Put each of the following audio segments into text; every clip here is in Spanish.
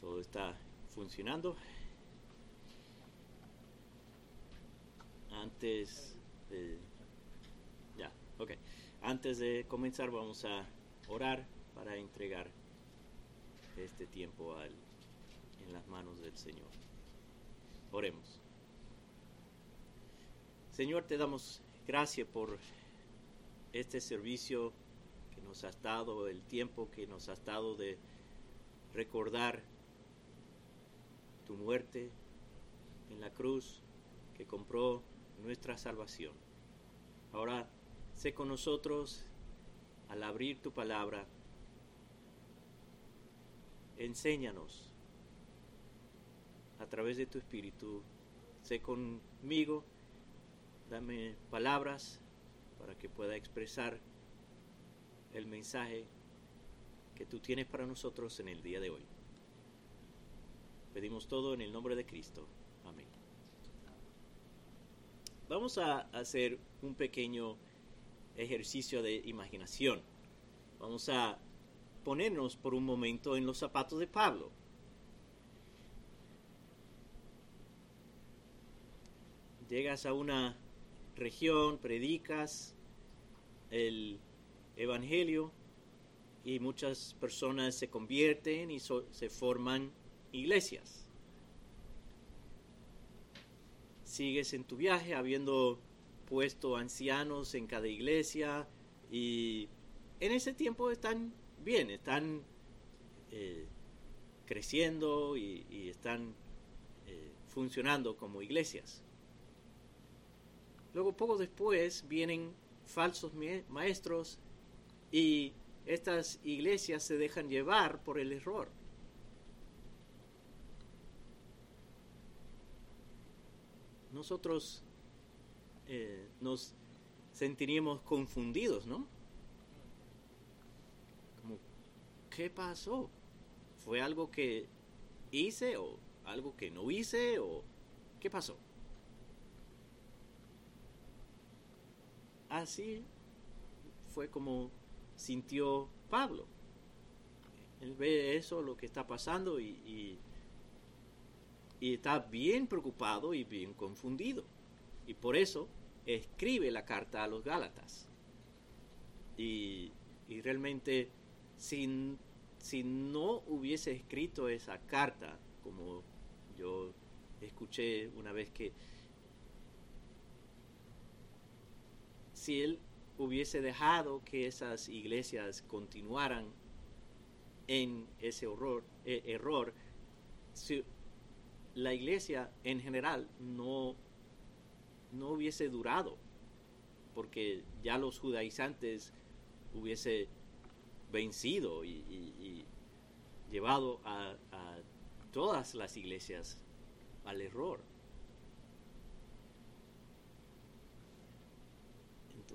todo está funcionando. Antes de... Ya, ok. Antes de comenzar vamos a orar para entregar este tiempo al, en las manos del Señor. Oremos. Señor, te damos gracias por este servicio que nos has dado, el tiempo que nos has dado de recordar tu muerte en la cruz que compró nuestra salvación. Ahora sé con nosotros al abrir tu palabra. Enséñanos a través de tu espíritu. Sé conmigo, dame palabras para que pueda expresar el mensaje que tú tienes para nosotros en el día de hoy. Pedimos todo en el nombre de Cristo. Amén. Vamos a hacer un pequeño ejercicio de imaginación. Vamos a ponernos por un momento en los zapatos de Pablo. Llegas a una región, predicas el Evangelio y muchas personas se convierten y se forman iglesias. Sigues en tu viaje habiendo puesto ancianos en cada iglesia y en ese tiempo están bien, están eh, creciendo y, están eh, funcionando como iglesias. Luego poco después vienen falsos maestros y estas iglesias se dejan llevar por el error. Nosotros eh, nos sentiríamos confundidos, ¿no? Como, ¿qué pasó? ¿Fue algo que hice o algo que no hice o qué pasó? Así fue como sintió Pablo. Él ve eso, lo que está pasando y, y, está bien preocupado y bien confundido. Y por eso escribe la carta a los Gálatas. Y, y realmente, si, si no hubiese escrito esa carta, como yo escuché una vez que si él hubiese dejado que esas iglesias continuaran en ese horror, eh, error, si la iglesia en general no, no hubiese durado, porque ya los judaizantes hubiese vencido y, llevado a todas las iglesias al error.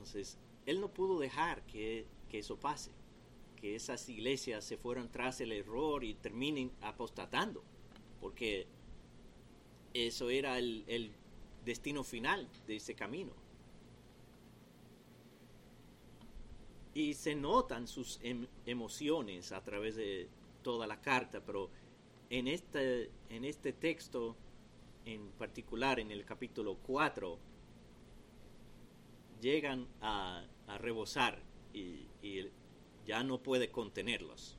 Entonces, él no pudo dejar que, eso pase, que esas iglesias se fueran tras el error y terminen apostatando, porque eso era el, destino final de ese camino. Y se notan sus em, emociones a través de toda la carta, pero en este, en este texto en particular, en el capítulo 4, llegan a, rebosar y, ya no puede contenerlos.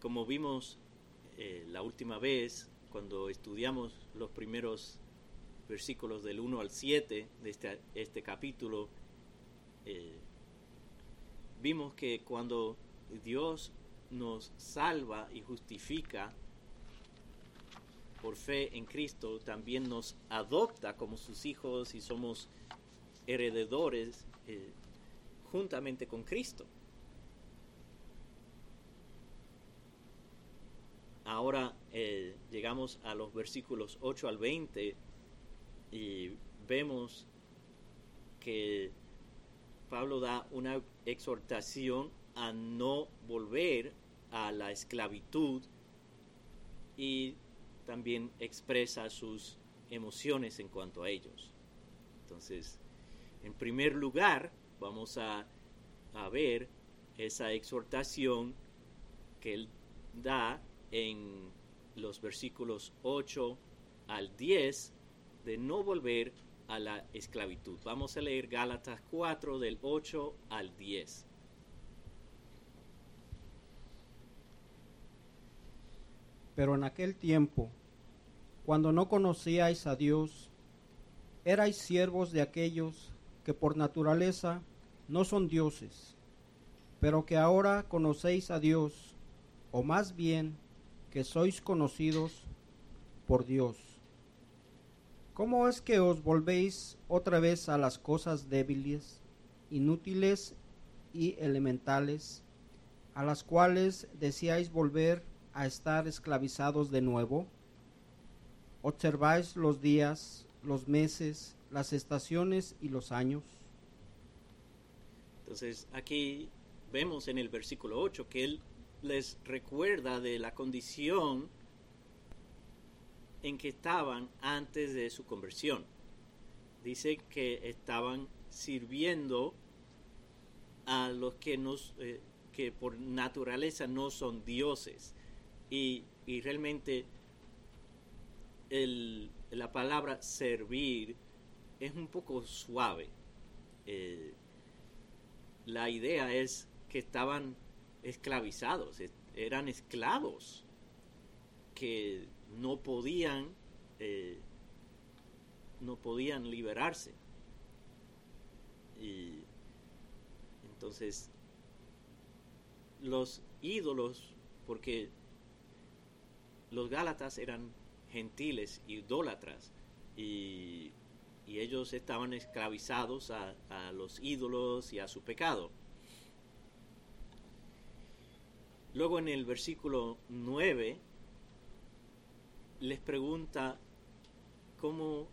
como vimos eh, la última vez, cuando estudiamos los primeros versículos del 1 al 7 de este, este capítulo, eh, vimos que cuando Dios nos salva y justifica, por fe en Cristo también nos adopta como sus hijos y somos herededores eh, juntamente con Cristo. Ahora eh, llegamos a los versículos 8 al 20 y vemos que Pablo da una exhortación a no volver a la esclavitud y también expresa sus emociones en cuanto a ellos. Entonces, en primer lugar, vamos a, ver esa exhortación que él da en los versículos 8 al 10 de no volver a la esclavitud. Vamos a leer Gálatas 4 del 8 al 10. Pero en aquel tiempo, cuando no conocíais a Dios, erais siervos de aquellos que por naturaleza no son dioses, pero que ahora conocéis a Dios, o más bien que sois conocidos por Dios. ¿Cómo es que os volvéis otra vez a las cosas débiles, inútiles y elementales, a las cuales deseáis volver a estar esclavizados de nuevo? Observáis los días, los meses, las estaciones y los años. Entonces aquí vemos en el versículo 8 que él les recuerda de la condición en que estaban antes de su conversión. Dice que estaban sirviendo a los que, nos, eh, que por naturaleza no son dioses. Y, y realmente el, la palabra servir es un poco suave. Eh, la idea es que estaban esclavizados, eran esclavos que no podían eh, no podían liberarse y entonces los ídolos porque los gálatas eran gentiles idólatras y, ellos estaban esclavizados a, a los ídolos y a su pecado. Luego en el versículo 9 les pregunta cómo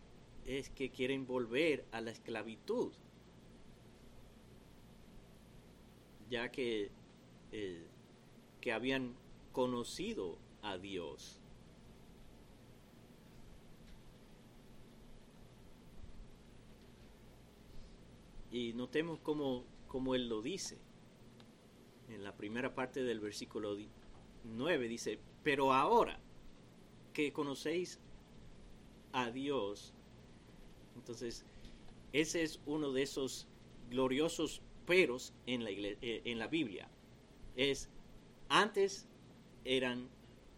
es que quieren volver a la esclavitud, ya que, eh, que habían conocido a Dios. Y notemos cómo, cómo él lo dice. En la primera parte del versículo 9 dice, pero ahora, que conocéis a Dios. Entonces, ese es uno de esos gloriosos peros en la, eh, en la Biblia. Es, antes eran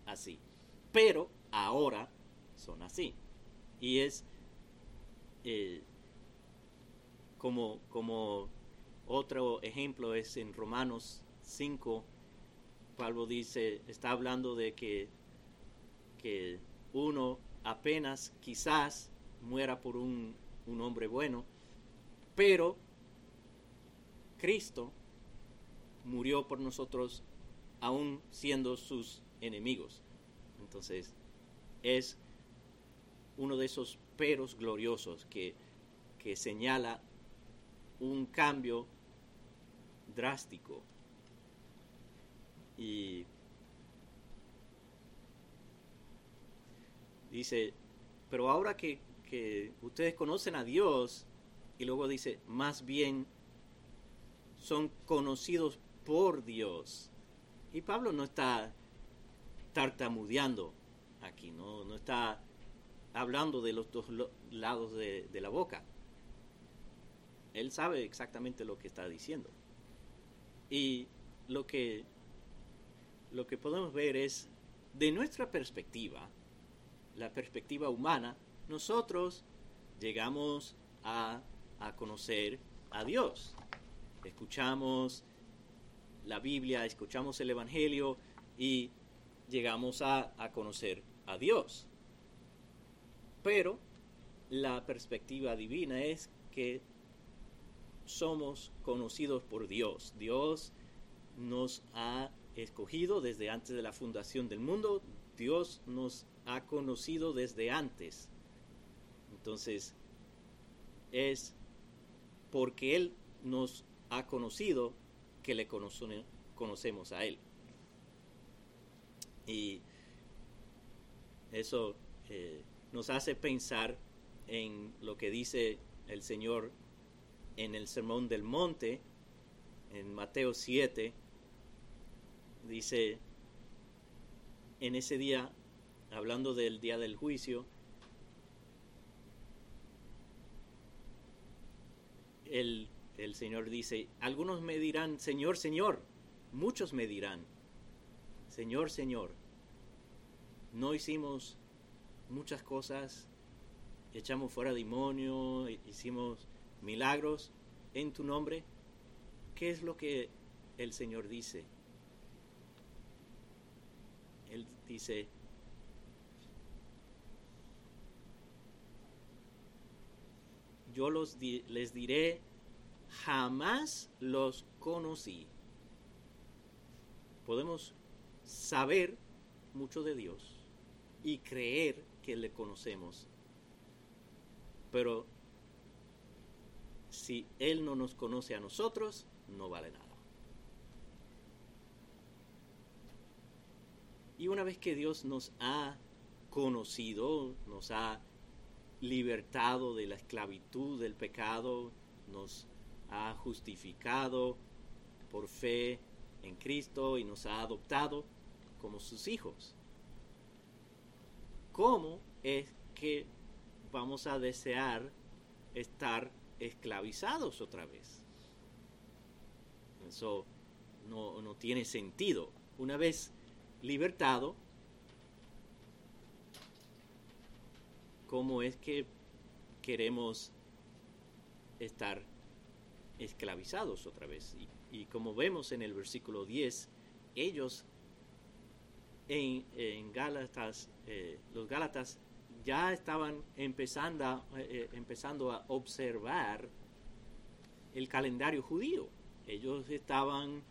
así, pero ahora son así. Y es eh, como, como otro ejemplo es en Romanos 5, Pablo dice, está hablando de que que uno apenas quizás muera por un, un hombre bueno, pero Cristo murió por nosotros aún siendo sus enemigos. Entonces, es uno de esos peros gloriosos que, que señala un cambio drástico. Y Dice, pero ahora que, ustedes conocen a Dios, y luego dice, más bien son conocidos por Dios. Y Pablo no está tartamudeando aquí, no, no está hablando de los dos lados de, de, la boca. Él sabe exactamente lo que está diciendo. Y lo que, lo que podemos ver es, de nuestra perspectiva, la perspectiva humana, nosotros llegamos a, conocer a Dios. Escuchamos la Biblia, escuchamos el Evangelio y llegamos a, a conocer a Dios. Pero la perspectiva divina es que somos conocidos por Dios. Dios nos ha escogido desde antes de la fundación del mundo. Dios nos ha conocido desde antes. Entonces, es porque Él nos ha conocido que le conocemos a Él. Y eso eh, nos hace pensar en lo que dice el Señor en el Sermón del Monte, en Mateo 7, dice, en ese día, hablando del día del juicio, el, el Señor dice, algunos me dirán, Señor, Señor, muchos me dirán, Señor, Señor, no hicimos muchas cosas, echamos fuera demonios, hicimos milagros en tu nombre. ¿Qué es lo que el Señor dice? Él dice, yo los les diré, jamás los conocí. Podemos saber mucho de Dios y creer que le conocemos, pero si Él no nos conoce a nosotros, no vale nada. Y una vez que Dios nos ha conocido, nos ha libertado de la esclavitud del pecado, nos ha justificado por fe en Cristo y nos ha adoptado como sus hijos. ¿Cómo es que vamos a desear estar esclavizados otra vez? Eso no, no tiene sentido. Una vez libertado, cómo es que queremos estar esclavizados otra vez. Y, como vemos en el versículo 10, ellos en, Gálatas, eh, los Gálatas ya estaban empezando, eh, eh, empezando a observar el calendario judío. Ellos estaban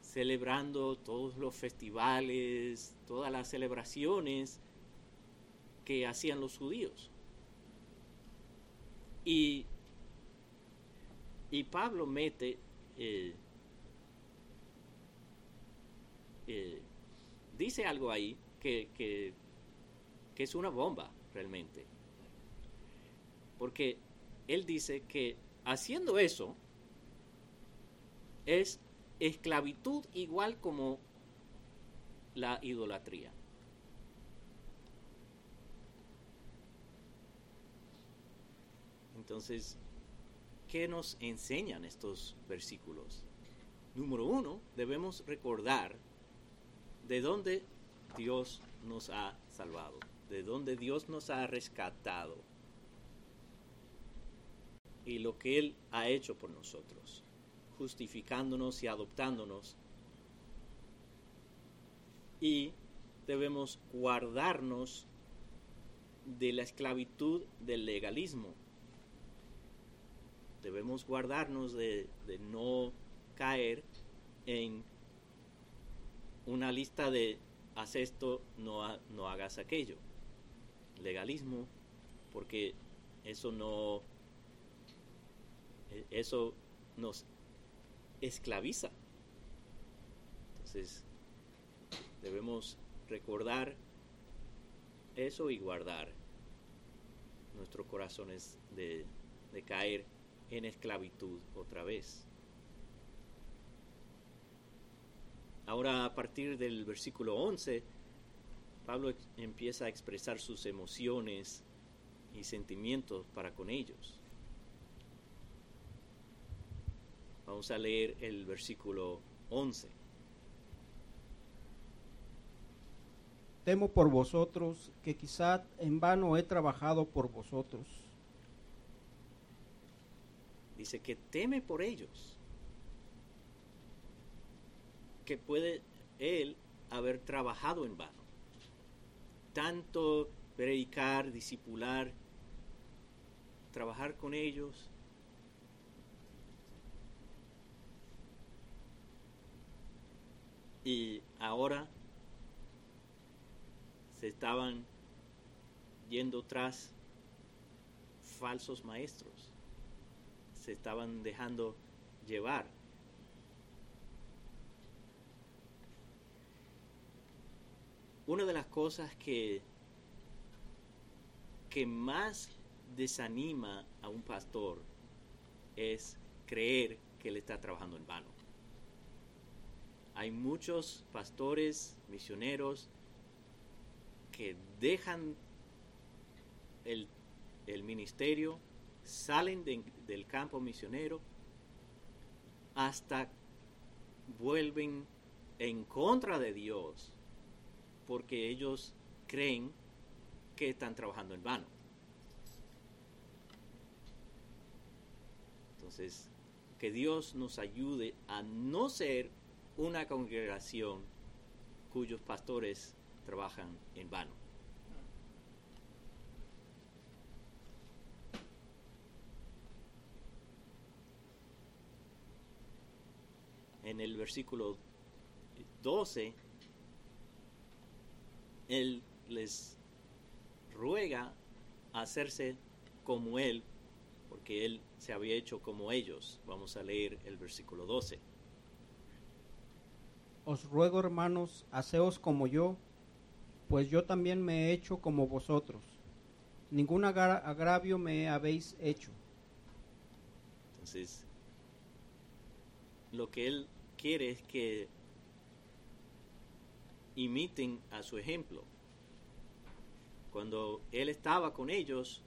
celebrando todos los festivales, todas las celebraciones que hacían los judíos. Y, y Pablo mete eh, eh, dice algo ahí que, que, es una bomba realmente. Porque él dice que haciendo eso es esclavitud igual como la idolatría. Entonces, ¿qué nos enseñan estos versículos? Número uno, debemos recordar de dónde Dios nos ha salvado, de dónde Dios nos ha rescatado y lo que Él ha hecho por nosotros, justificándonos y adoptándonos. Y debemos guardarnos de la esclavitud del legalismo. Debemos guardarnos de, no caer en una lista de haz esto, no, no hagas aquello. Legalismo, porque eso no, e, eso nos esclaviza. Entonces, debemos recordar eso y guardar nuestros corazones de, de caer en esclavitud otra vez. Ahora a partir del versículo 11, Pablo empieza a expresar sus emociones y sentimientos para con ellos. Vamos a leer el versículo 11. Temo por vosotros que quizá en vano he trabajado por vosotros Dice que teme por ellos. Puede él haber trabajado en vano. Tanto predicar, discipular, trabajar con ellos. Y ahora se estaban yendo tras falsos maestros se estaban dejando llevar. Una de las cosas que, que más desanima a un pastor es creer que él está trabajando en vano. hay muchos pastores, misioneros, que dejan el, el ministerio, salen de- del campo misionero, hasta vuelven en contra de Dios, porque ellos creen que están trabajando en vano. Entonces, que Dios nos ayude a no ser una congregación cuyos pastores trabajan en vano. En el versículo 12, Él les ruega hacerse como Él, porque Él se había hecho como ellos. Vamos a leer el versículo 12. Os ruego, hermanos, haceos como yo, pues yo también me he hecho como vosotros. Ningún agra- agravio me habéis hecho. Entonces, lo que él quiere es que imiten a su ejemplo. Cuando él estaba con ellos,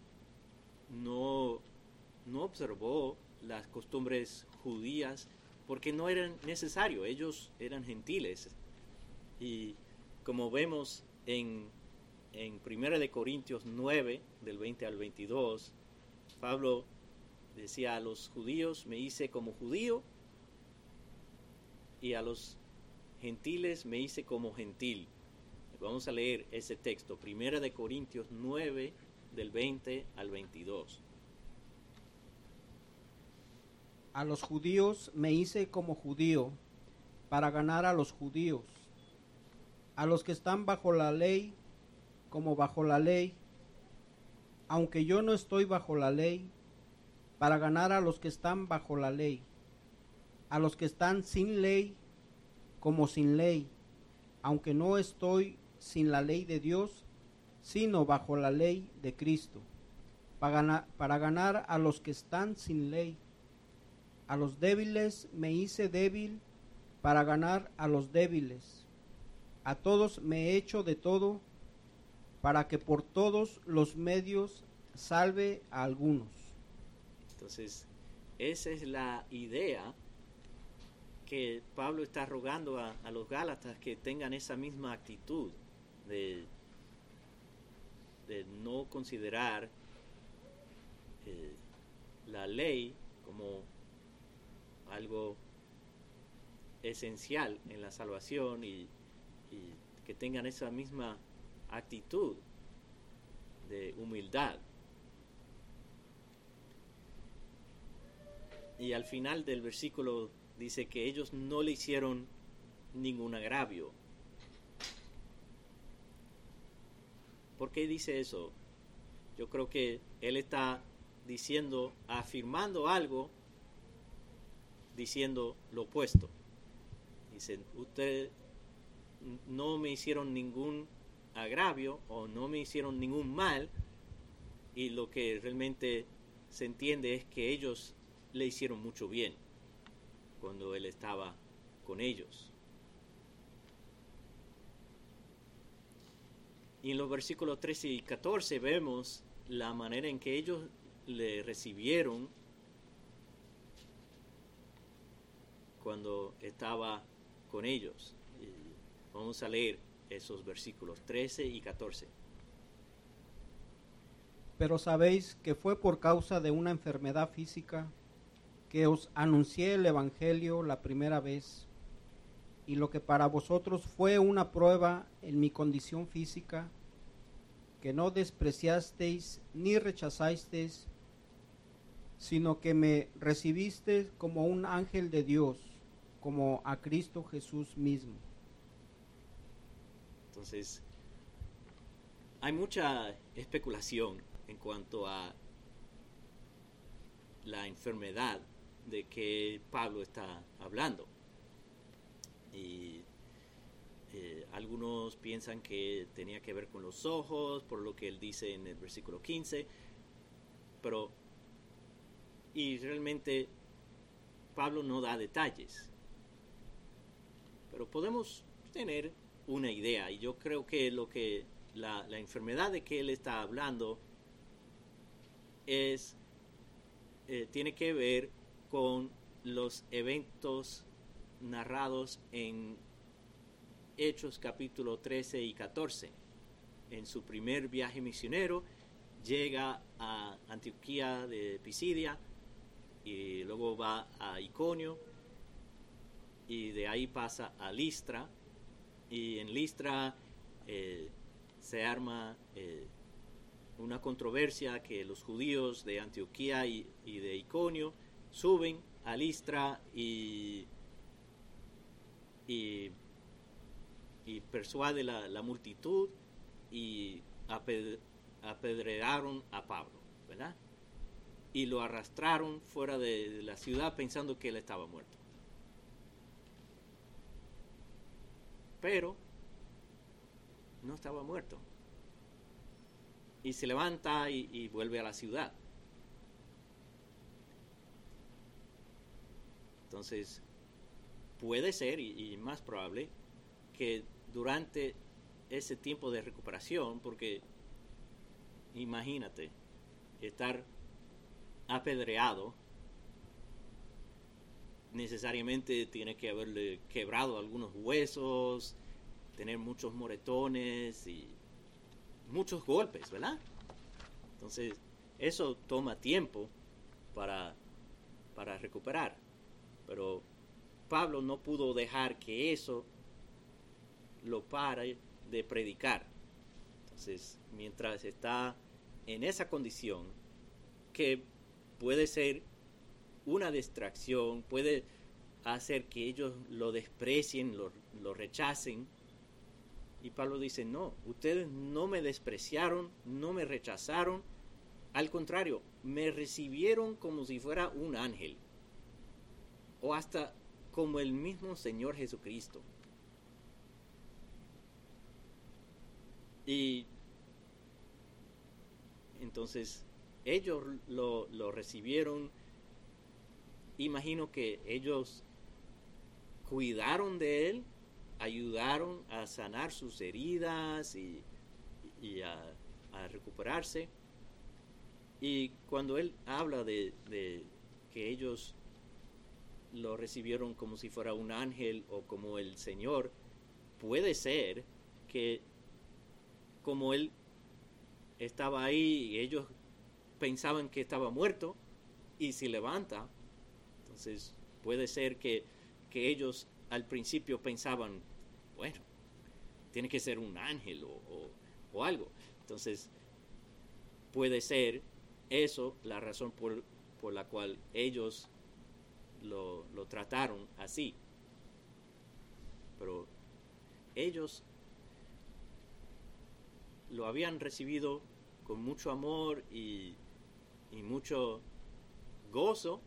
no, no observó las costumbres judías porque no eran necesario, ellos eran gentiles. Y como vemos en, en 1 de Corintios 9, del 20 al 22, Pablo decía a los judíos me hice como judío y a los gentiles me hice como gentil. Vamos a leer ese texto, Primera de Corintios 9 del 20 al 22. A los judíos me hice como judío, para ganar a los judíos. A los que están bajo la ley, como bajo la ley, aunque yo no estoy bajo la ley, para ganar a los que están bajo la ley. A los que están sin ley, como sin ley, aunque no estoy sin la ley de Dios, sino bajo la ley de Cristo, para ganar, a los que están sin ley. A los débiles me hice débil para ganar a los débiles. A todos me he hecho de todo para que por todos los medios salve a algunos. Entonces, esa es la idea Pablo está rogando a, los Gálatas que tengan esa misma actitud de, de no considerar eh, la ley como algo esencial en la salvación y, y que tengan esa misma actitud de humildad. Y al final del versículo dice que ellos no le hicieron ningún agravio. ¿Por qué dice eso? Yo creo que él está diciendo, afirmando algo, diciendo lo opuesto. Dicen, ustedes no me hicieron ningún agravio o no me hicieron ningún mal y lo que realmente se entiende es que ellos le hicieron mucho bien cuando él estaba con ellos. Y en los versículos 13 y 14 vemos la manera en que ellos le recibieron cuando estaba con ellos. Vamos a leer esos versículos 13 y 14. Pero sabéis que fue por causa de una enfermedad física que os anuncié el Evangelio la primera vez, y lo que para vosotros fue una prueba en mi condición física, que no despreciasteis ni rechazasteis, sino que me recibisteis como un ángel de Dios, como a Cristo Jesús mismo. Entonces, hay mucha especulación en cuanto a la enfermedad de que Pablo está hablando. Y eh, algunos piensan que tenía que ver con los ojos, por lo que él dice en el versículo 15, pero y realmente Pablo no da detalles. pero podemos tener una idea y yo creo que lo que la, la enfermedad de que él está hablando es eh, tiene que ver con los eventos narrados en Hechos capítulo 13 y 14. En su primer viaje misionero llega a Antioquía de Pisidia y luego va a Iconio y de ahí pasa a Listra y en Listra eh, se arma eh, una controversia que los judíos de Antioquía y, de Iconio suben a Listra y, y, persuade la, la, multitud y apedrearon a Pablo, ¿verdad? Y lo arrastraron fuera de la ciudad pensando que él estaba muerto. Pero no estaba muerto y se levanta y, vuelve a la ciudad. Entonces, puede ser, y, más probable, que durante ese tiempo de recuperación, porque imagínate, estar apedreado, necesariamente tiene que haberle quebrado algunos huesos, tener muchos moretones y muchos golpes, ¿verdad? Entonces, eso toma tiempo para, para recuperar. Pero Pablo no pudo dejar que eso lo pare de predicar. Entonces, mientras está en esa condición, que puede ser una distracción, puede hacer que ellos lo desprecien, lo, lo rechacen, y Pablo dice, no, ustedes no me despreciaron, no me rechazaron, al contrario, me recibieron como si fuera un ángel, o hasta como el mismo Señor Jesucristo. Y entonces ellos lo, lo recibieron, imagino que ellos cuidaron de él, ayudaron a sanar sus heridas y, a, recuperarse. Y cuando él habla de, que ellos lo recibieron como si fuera un ángel o como el Señor, puede ser que como él estaba ahí y ellos pensaban que estaba muerto y se levanta, entonces puede ser que, que ellos al principio pensaban, bueno, tiene que ser un ángel o, algo. Entonces, puede ser eso la razón por, la cual ellos lo, trataron así. Pero ellos lo habían recibido con mucho amor y, y mucho gozo.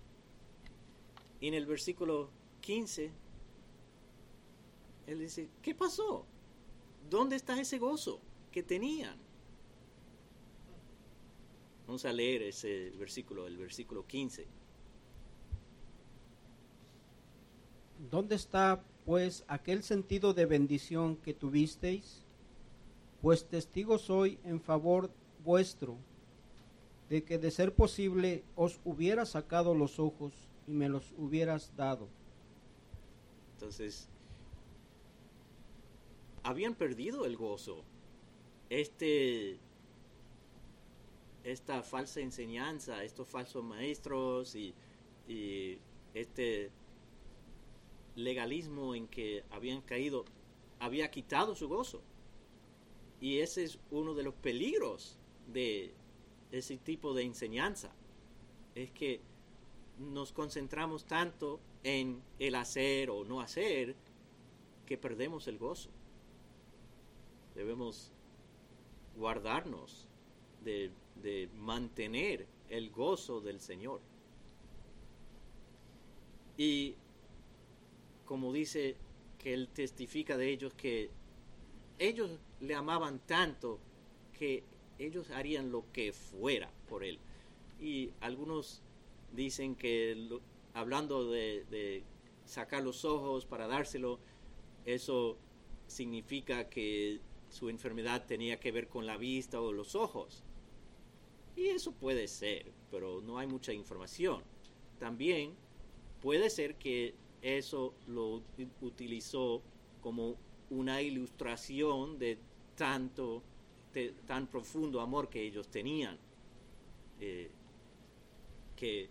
Y en el versículo 15 él dice, ¿qué pasó? ¿Dónde está ese gozo que tenían? Vamos a leer ese versículo, el versículo 15. ¿Dónde está, pues, aquel sentido de bendición que tuvisteis? Pues testigo soy en favor vuestro de que de ser posible os hubiera sacado los ojos y me los hubieras dado. Entonces, habían perdido el gozo. Este, esta falsa enseñanza, estos falsos maestros y, y este legalismo en que habían caído, había quitado su gozo. Y ese es uno de los peligros de ese tipo de enseñanza. Es que nos concentramos tanto en el hacer o no hacer que perdemos el gozo debemos guardarnos de, mantener el gozo del Señor. Y como dice que Él testifica de ellos que ellos le amaban tanto que ellos harían lo que fuera por Él. Y algunos dicen que hablando de, sacar los ojos para dárselo, eso significa que su enfermedad tenía que ver con la vista o los ojos. Y eso puede ser, pero no hay mucha información. También puede ser que eso lo utilizó como una ilustración de tanto, tan profundo amor que ellos tenían. Eh, que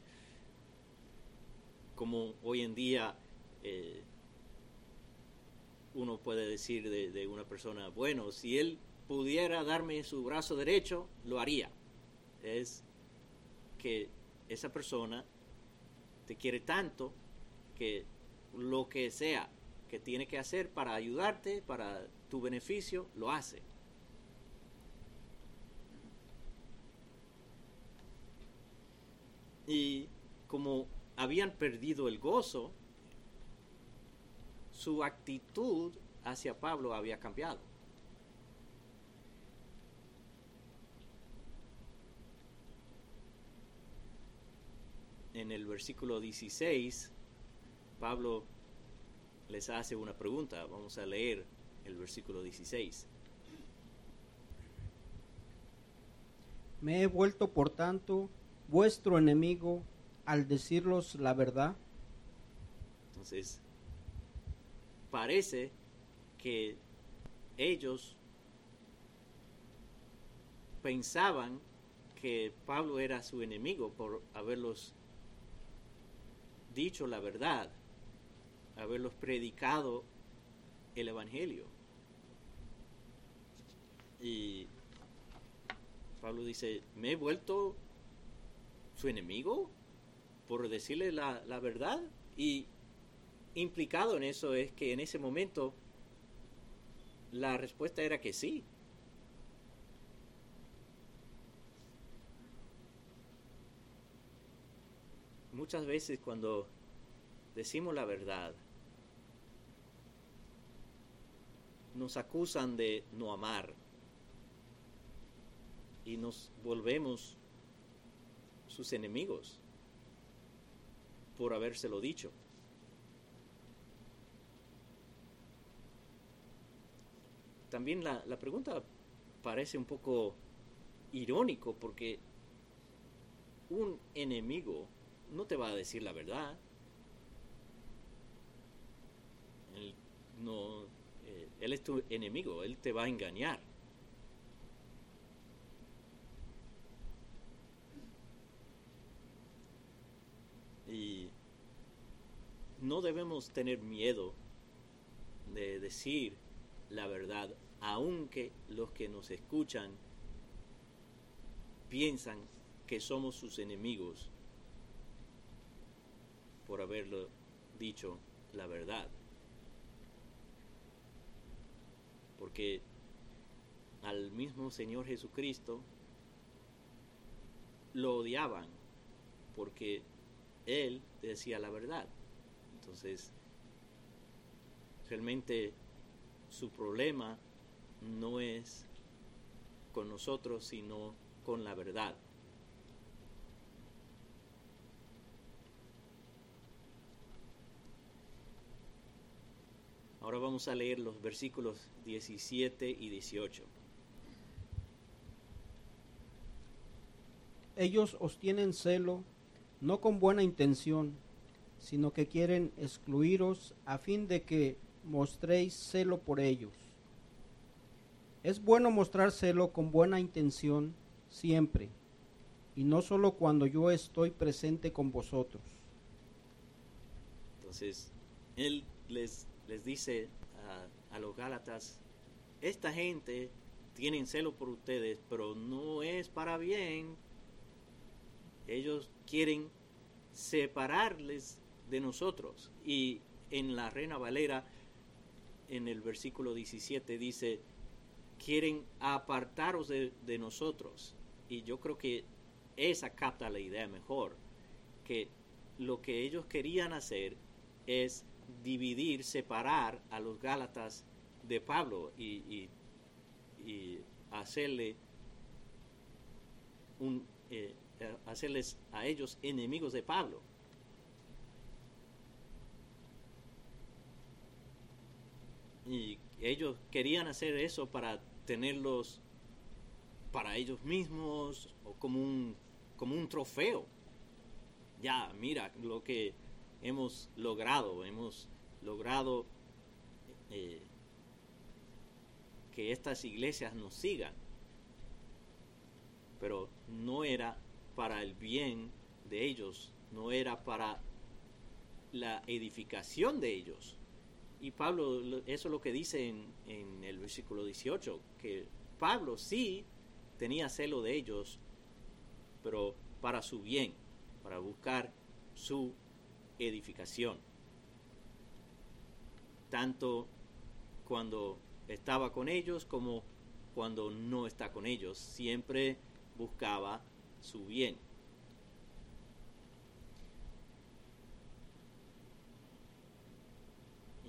como hoy en día eh, uno puede decir de, una persona, bueno, si él pudiera darme su brazo derecho, lo haría. Es que esa persona te quiere tanto que lo que sea que tiene que hacer para ayudarte, para tu beneficio, lo hace. Y como habían perdido el gozo, su actitud hacia Pablo había cambiado. En el versículo 16, Pablo les hace una pregunta. Vamos a leer el versículo 16. Me he vuelto, por tanto, vuestro enemigo al decirlos la verdad. Entonces, parece que ellos pensaban que Pablo era su enemigo por haberlos dicho la verdad, haberlos predicado el Evangelio. Y Pablo dice, ¿me he vuelto su enemigo por decirle la, la verdad? Y implicado en eso es que en ese momento la respuesta era que sí. Muchas veces cuando decimos la verdad, nos acusan de no amar y nos volvemos sus enemigos por habérselo dicho. también la, la pregunta parece un poco irónico porque un enemigo no te va a decir la verdad. No, él es tu enemigo, él te va a engañar. Y no debemos tener miedo de decir la verdad aunque los que nos escuchan piensan que somos sus enemigos por haberlo dicho la verdad. Porque al mismo Señor Jesucristo lo odiaban porque Él decía la verdad. Entonces, realmente su problema no es con nosotros, sino con la verdad. Ahora vamos a leer los versículos 17 y 18. Ellos os tienen celo, no con buena intención, sino que quieren excluiros a fin de que mostréis celo por ellos. Es bueno mostrárselo con buena intención siempre, y no solo cuando yo estoy presente con vosotros. Entonces, él les, les dice a, los Gálatas, esta gente tiene celo por ustedes, pero no es para bien. Ellos quieren separarles de nosotros. Y en la Reina Valera, en el versículo 17, dice, quieren apartaros de, nosotros. Y yo creo que esa capta la idea mejor, que lo que ellos querían hacer es dividir, separar a los Gálatas de Pablo y, hacerle un, eh, hacerles a ellos enemigos de Pablo. ellos querían hacer eso para tenerlos para ellos mismos o como un, como un trofeo. Ya, mira lo que hemos logrado, hemos logrado eh, que estas iglesias nos sigan. Pero no era para el bien de ellos, no era para la edificación de ellos. Y Pablo, eso es lo que dice en, en el versículo 18, que Pablo sí tenía celo de ellos, pero para su bien, para buscar su edificación. Tanto cuando estaba con ellos como cuando no está con ellos, siempre buscaba su bien.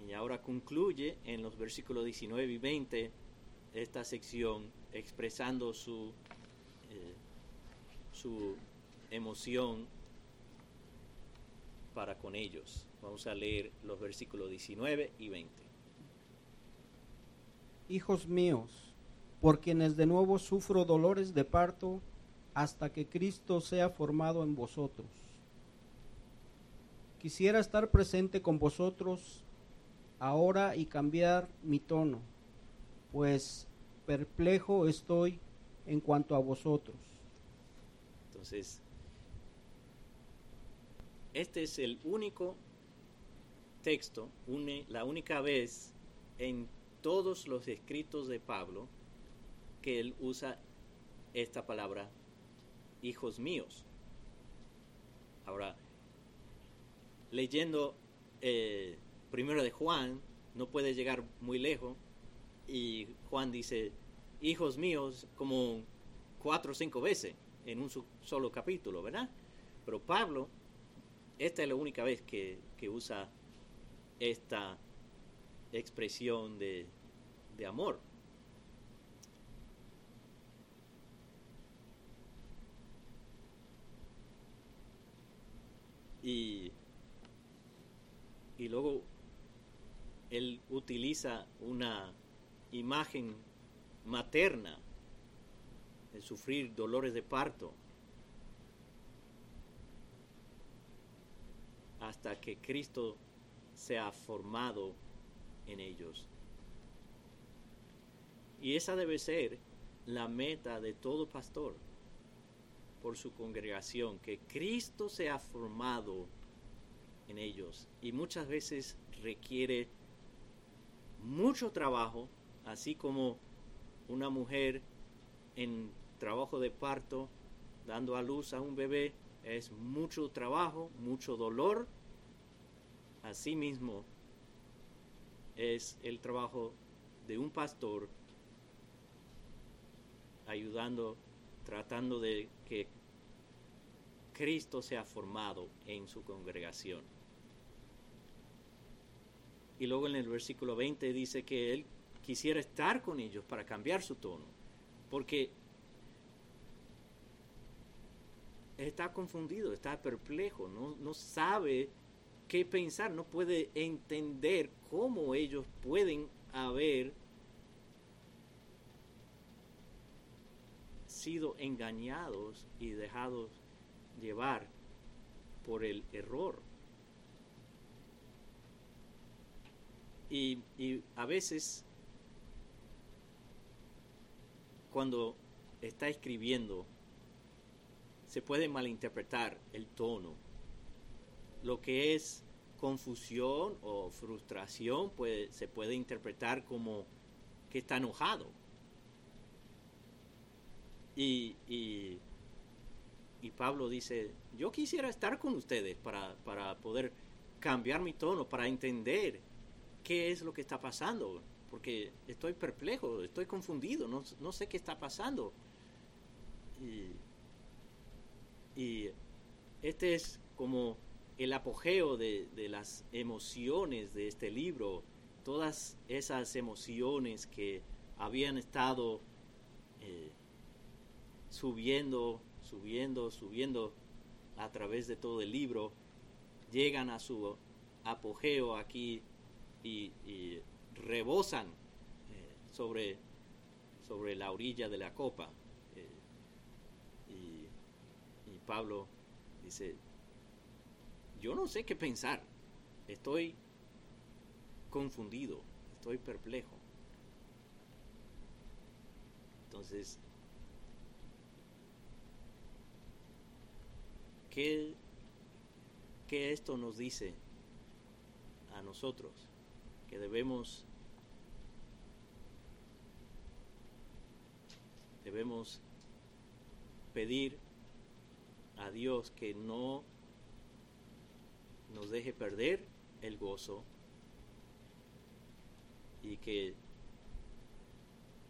Y ahora concluye en los versículos 19 y 20 esta sección expresando su, eh, su emoción para con ellos. Vamos a leer los versículos 19 y 20. Hijos míos, por quienes de nuevo sufro dolores de parto hasta que Cristo sea formado en vosotros. Quisiera estar presente con vosotros ahora y cambiar mi tono, pues perplejo estoy en cuanto a vosotros. Entonces, este es el único texto, la única vez en todos los escritos de Pablo que él usa esta palabra, hijos míos. Ahora, leyendo eh, primero de Juan, no puede llegar muy lejos, y Juan dice, hijos míos, como cuatro o cinco veces en un solo capítulo, ¿verdad? Pero Pablo, esta es la única vez que, usa esta expresión de, de amor. Y, y luego él utiliza una imagen materna, de sufrir dolores de parto, hasta que Cristo sea formado en ellos. Y esa debe ser la meta de todo pastor por su congregación, que Cristo sea formado en ellos. Y muchas veces requiere mucho trabajo así como una mujer en trabajo de parto, dando a luz a un bebé, es mucho trabajo, mucho dolor. Asimismo, es el trabajo de un pastor ayudando, tratando de que Cristo sea formado en su congregación. Y luego en el versículo 20 dice que Él quisiera estar con ellos para cambiar su tono, porque está confundido, está perplejo, no, no sabe qué pensar, no puede entender cómo ellos pueden haber sido engañados y dejados llevar por el error. Y a veces cuando está escribiendo se puede malinterpretar el tono. Lo que es confusión o frustración se puede interpretar como que está enojado. Y, y, Pablo dice, yo quisiera estar con ustedes para, para poder cambiar mi tono, para entender qué es lo que está pasando porque estoy perplejo, estoy confundido, no, sé qué está pasando. Y, este es como el apogeo de, las emociones de este libro, todas esas emociones que habían estado eh, subiendo, subiendo, subiendo a través de todo el libro, llegan a su apogeo aquí y, rebosan sobre, sobre la orilla de la copa. Eh, y Pablo dice, yo no sé qué pensar, estoy confundido, estoy perplejo. Entonces, ¿qué, qué esto nos dice a nosotros? Que debemos debemos pedir a Dios que no nos deje perder el gozo y que,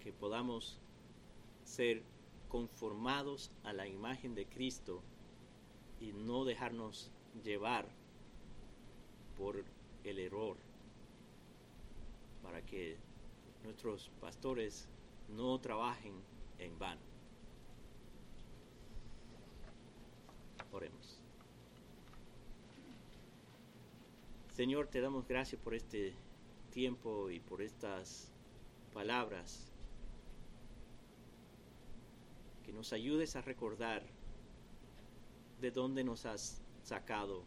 que podamos ser conformados a la imagen de Cristo y no dejarnos llevar por el error para que nuestros pastores no trabajen en vano. Oremos. Señor, te damos gracias por este tiempo y por estas palabras. Que nos ayudes a recordar de dónde nos has sacado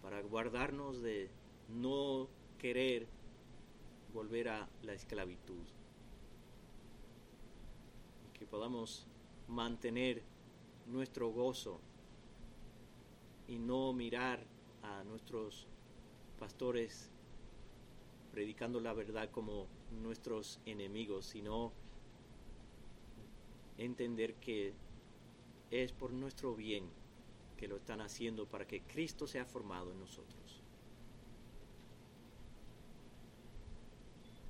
para guardarnos de no querer volver a la esclavitud. Que podamos mantener nuestro gozo y no mirar a nuestros pastores predicando la verdad como nuestros enemigos, sino entender que es por nuestro bien que lo están haciendo para que Cristo sea formado en nosotros.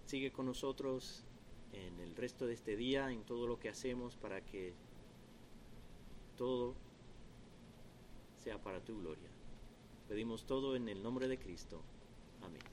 Sigue con nosotros en el resto de este día, en todo lo que hacemos para que todo sea para tu gloria. Pedimos todo en el nombre de Cristo. Amén.